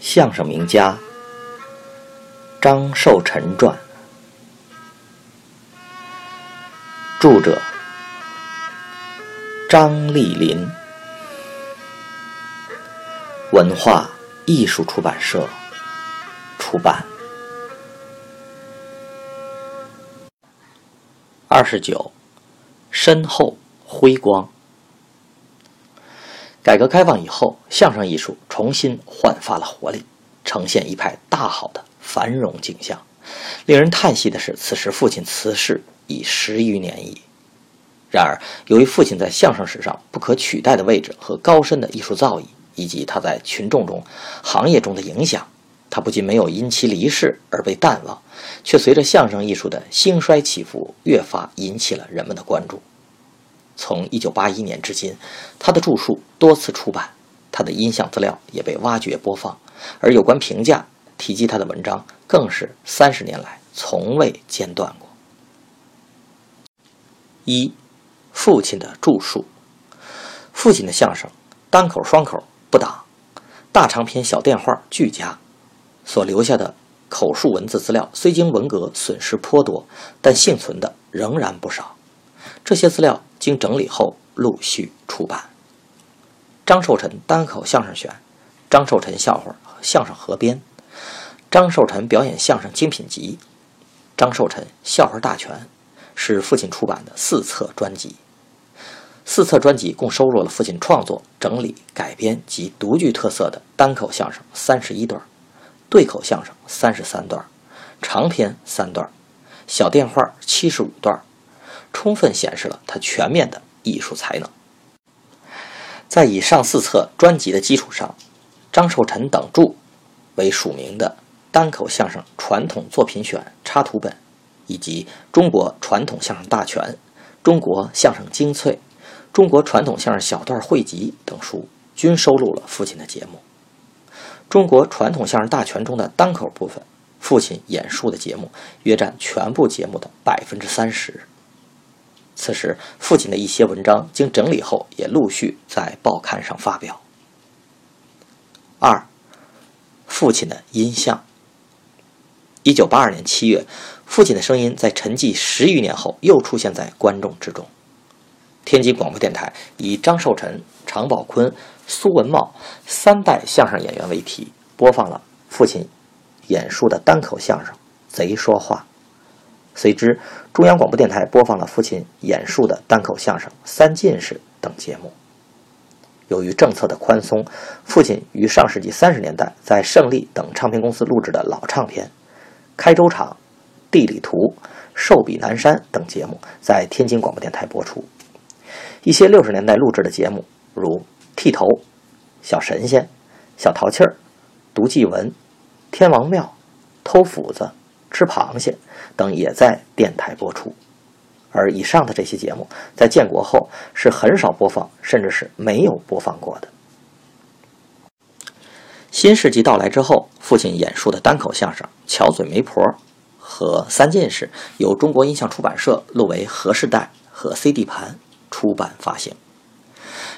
相声名家张寿臣传，著者张丽林，文化艺术出版社出版。二十九，身后辉光。改革开放以后，相声艺术重新焕发了活力，呈现一派大好的繁荣景象。令人叹息的是，此时父亲辞世已十余年矣。然而，由于父亲在相声史上不可取代的位置和高深的艺术造诣，以及他在群众中、行业中的影响，他不仅没有因其离世而被淡忘，却随着相声艺术的兴衰起伏，越发引起了人们的关注。从1981年至今，他的著述多次出版，他的音像资料也被挖掘播放，而有关评价提及他的文章更是三十年来从未间断过。一，父亲的著述，父亲的相声单口双口不挡，大长篇小电话俱佳，所留下的口述文字资料虽经文革损失颇多，但幸存的仍然不少。这些资料经整理后陆续出版。张寿臣单口相声选，张寿臣笑话相声合编，张寿臣表演相声精品集，张寿臣笑话大全，是父亲出版的四册专辑。四册专辑共收录了父亲创作、整理、改编及独具特色的单口相声三十一段，对口相声三十三段，长篇三段，小电话七十五段。充分显示了他全面的艺术才能。在以上四册专辑的基础上，张寿臣等著为署名的《单口相声传统作品选》插图本，以及《中国传统相声大全》《中国相声精粹》《中国传统相声小段汇集》等书，均收录了父亲的节目。《中国传统相声大全》中的单口部分，父亲演述的节目约占全部节目的百分之三十。此时，父亲的一些文章经整理后，也陆续在报刊上发表。二，父亲的音像。一九八二年七月，父亲的声音在沉寂十余年后又出现在观众之中。天津广播电台以张寿臣、常宝坤、苏文茂三代相声演员为题，播放了父亲演述的单口相声《贼说话》。随之，中央广播电台播放了父亲演述的单口相声《三进士》等节目。由于政策的宽松，父亲于上世纪三十年代在胜利等唱片公司录制的老唱片《开州场》《地理图》《寿比南山》等节目在天津广播电台播出。一些六十年代录制的节目，如《剃头》《小神仙》《小淘气儿》《读祭文》《天王庙》《偷斧子》。吃螃蟹等也在电台播出，而以上的这些节目在建国后是很少播放，甚至是没有播放过的。新世纪到来之后，父亲演述的单口相声《巧嘴媒婆》和《三进士》由中国音像出版社录为盒式带和 CD 盘出版发行。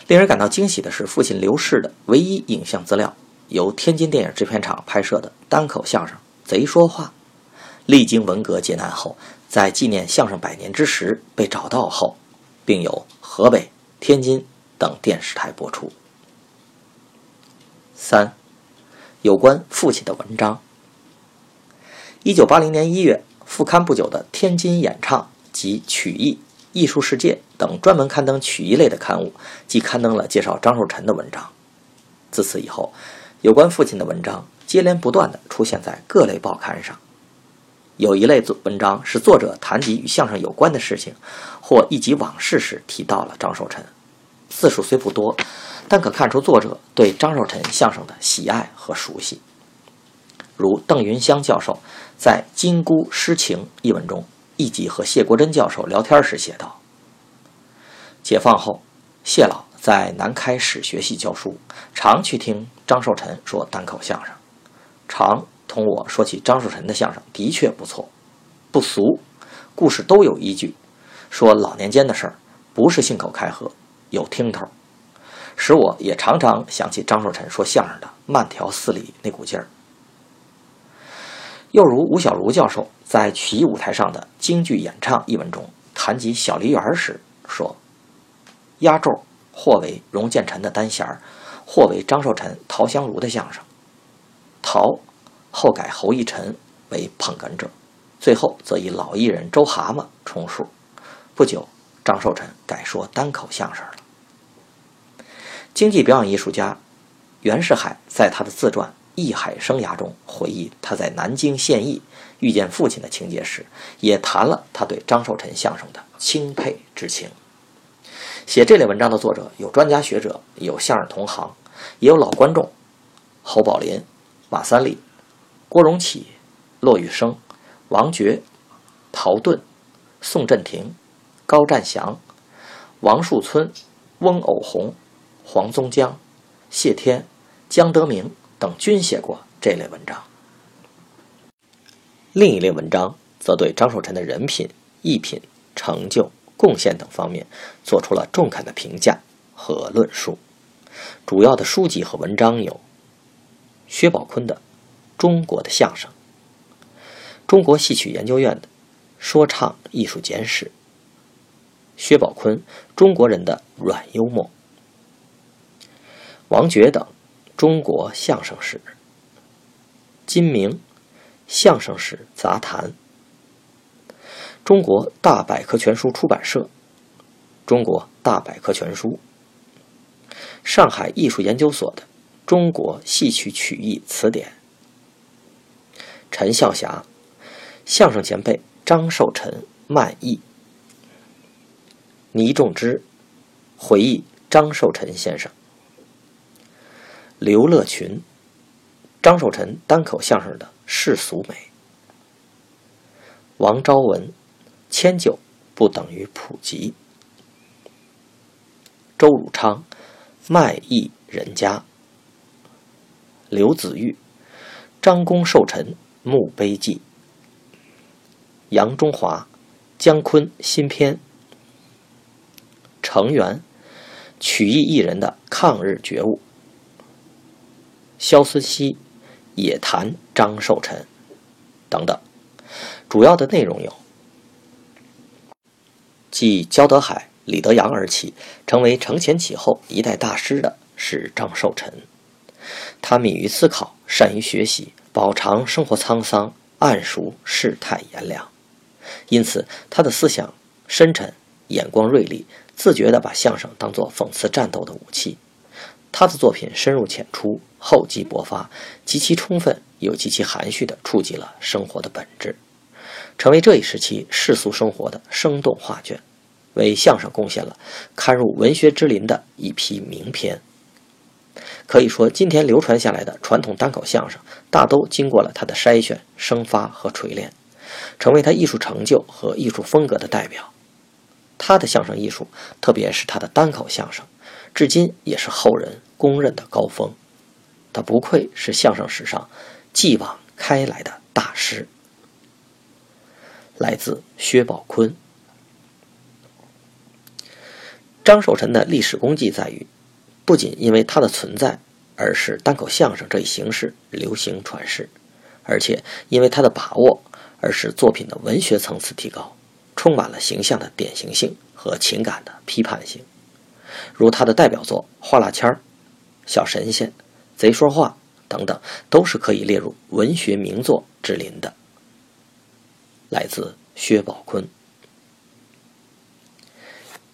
令人感到惊喜的是，父亲刘氏的唯一影像资料由天津电影制片厂拍摄的单口相声《贼说话》。历经文革劫难后，在纪念相声百年之时被找到后，并由河北、天津等电视台播出。三，有关父亲的文章。一九八零年一月复刊不久的《天津演唱》及《曲艺》《艺术世界》等专门刊登曲艺类的刊物，即刊登了介绍张寿臣的文章。自此以后，有关父亲的文章接连不断的出现在各类报刊上。有一类作文章是作者谈及与相声有关的事情，或一集往事时提到了张寿臣，字数虽不多，但可看出作者对张寿臣相声的喜爱和熟悉。如邓云香教授在《金姑诗情》一文中，一集和谢国珍教授聊天时写道：“解放后，谢老在南开史学系教书，常去听张寿臣说单口相声，常。”同我说起张寿臣的相声，的确不错，不俗，故事都有依据，说老年间的事儿，不是信口开河，有听头，使我也常常想起张寿臣说相声的慢条斯理那股劲儿。又如吴小如教授在曲艺舞台上的京剧演唱一文中谈及小梨园时说：“压轴或为荣建臣的单弦儿，或为张寿臣、陶香如的相声。陶后改侯奕臣为捧哏者，最后则以老艺人周蛤蟆充数。不久，张寿臣改说单口相声了。”京剧表演艺术家袁世海在他的自传《艺海生涯》中回忆他在南京献艺遇见父亲的情节时，也谈了他对张寿臣相声的钦佩之情。写这类文章的作者有专家学者，有相声同行，也有老观众：侯宝林、马三立、郭荣启、骆玉生、王珏、陶盾、宋振庭、高占祥、王树村、翁偶红。黄宗江、谢天、江德明等均写过这类文章。另一类文章则对张寿臣的人品、艺品、成就、贡献等方面做出了中肯的评价和论述。主要的书籍和文章有：薛宝坤的《中国的相声》，中国戏曲研究院的《说唱艺术简史》，薛宝坤中国人的软幽默。王珏等《中国相声史》，金明相声史杂谈，中国大百科全书出版社，中国大百科全书，上海艺术研究所的《中国戏曲曲艺词典》，陈孝霞相声前辈张寿臣卖艺，倪仲之回忆张寿臣先生。刘乐群、张寿臣单口相声的世俗美。王昭文，迁就不等于普及。周汝昌，卖艺人家。刘子玉，张公寿臣墓碑记。杨中华，姜昆新篇。成员，曲艺艺人的抗日觉悟。萧思熙、也谈张寿臣等等，主要的内容有：继焦德海、李德阳而起，成为承前启后一代大师的是张寿臣。他敏于思考，善于学习，饱尝生活沧桑，谙熟世态炎凉，因此他的思想深沉，眼光锐利，自觉地把相声当作讽刺战斗的武器。他的作品深入浅出。厚积薄发，极其充分又极其含蓄地触及了生活的本质，成为这一时期世俗生活的生动画卷，为相声贡献了堪入文学之林的一批名篇。可以说，今天流传下来的传统单口相声，大都经过了他的筛选、生发和锤炼，成为他艺术成就和艺术风格的代表。他的相声艺术，特别是他的单口相声，至今也是后人公认的高峰。他不愧是相声史上继往开来的大师。来自薛宝坤。张寿臣的历史功绩在于，不仅因为他的存在而使单口相声这一形式流行传世，而且因为他的把握而使作品的文学层次提高，充满了形象的典型性和情感的批判性。如他的代表作《花蜡签儿》《小神仙》。贼说话等等，都是可以列入文学名作之林的。来自薛宝坤。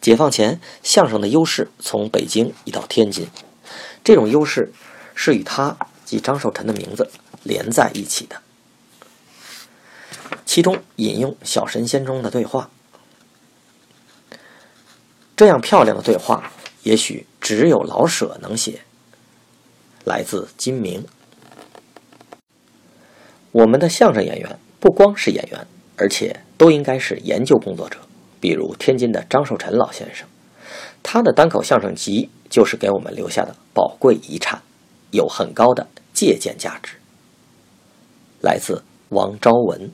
解放前，相声的优势从北京移到天津，这种优势是与他及张寿臣的名字连在一起的。其中引用《小神仙》中的对话，这样漂亮的对话，也许只有老舍能写。来自金明。我们的相声演员不光是演员，而且都应该是研究工作者。比如天津的张寿臣老先生，他的单口相声集就是给我们留下的宝贵遗产，有很高的借鉴价值。来自王昭文。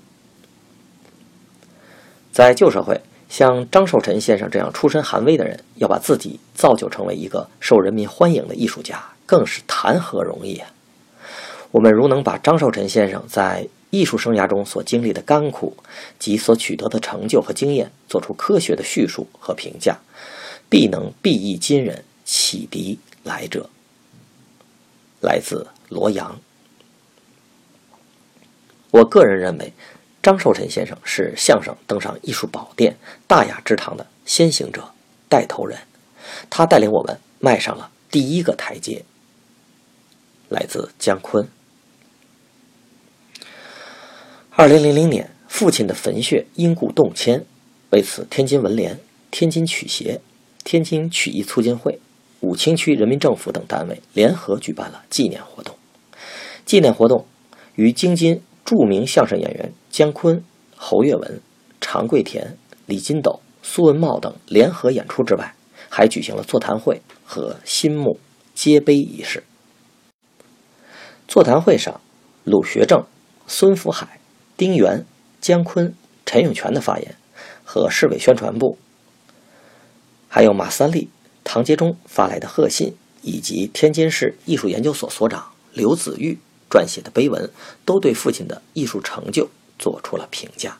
在旧社会，像张寿臣先生这样出身寒微的人，要把自己造就成为一个受人民欢迎的艺术家，更是谈何容易啊！我们如能把张寿臣先生在艺术生涯中所经历的甘苦及所取得的成就和经验，做出科学的叙述和评价，必能裨益今人，启迪来者。来自罗阳。我个人认为，张寿臣先生是相声登上艺术宝殿、大雅之堂的先行者、带头人，他带领我们迈上了第一个台阶。来自姜昆。二零零零年，父亲的坟穴因故动迁，为此，天津文联、天津曲协、天津曲艺促进会。武清区人民政府等单位联合举办了纪念活动。纪念活动与京津著名相声演员姜昆、侯月文、常贵田、李金斗、苏文茂等联合演出之外，还举行了座谈会和新墓揭碑仪式。座谈会上，鲁学正、孙福海、丁原、姜昆、陈永泉的发言，和市委宣传部，还有马三立。唐杰忠发来的贺信，以及天津市艺术研究所所长刘子玉撰写的碑文，都对父亲的艺术成就做出了评价。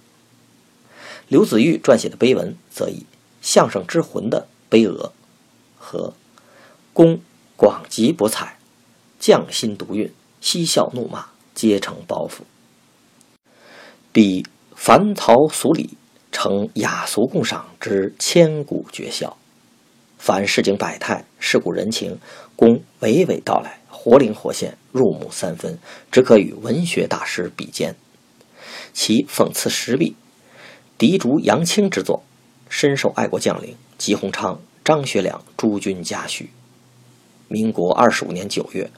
刘子玉撰写的碑文则以“相声之魂”的碑额和“公广集博采，匠心独运，嬉笑怒骂皆成包袱”，比凡曹俗礼成雅俗共赏之千古绝笑。凡市井百态、世故人情，公娓娓道来，活灵活现，入木三分，只可与文学大师比肩。其讽刺时弊、敌逐杨清之作，深受爱国将领吉鸿昌、张学良诸君嘉许。民国二十五年九月，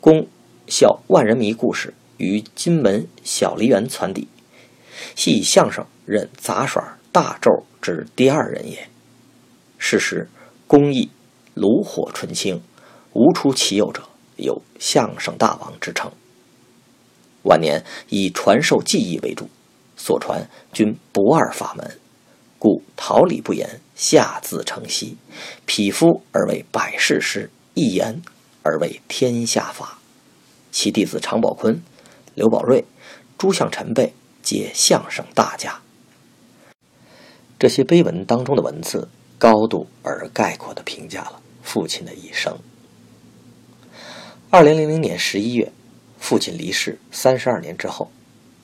公效万人迷故事于金门小梨园传递，系以相声任杂耍大咒之第二人也。事实。工艺炉火纯青，无出其右者，有相声大王之称。晚年以传授技艺为主，所传均不二法门，故桃李不言，下自成蹊。匹夫而为百世师，一言而为天下法。其弟子常宝坤、刘宝瑞、朱向臣辈，皆相声大家。这些碑文当中的文字。高度而概括地评价了父亲的一生。二零零零年十一月，父亲离世三十二年之后，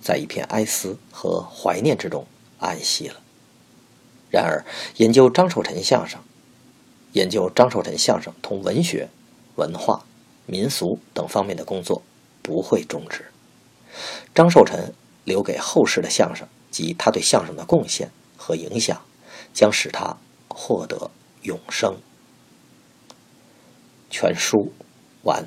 在一片哀思和怀念之中安息了。然而，研究张寿臣相声，研究张寿臣相声同文学、文化、民俗等方面的工作不会终止。张寿臣留给后世的相声及他对相声的贡献和影响，将使他。获得永生。全书完。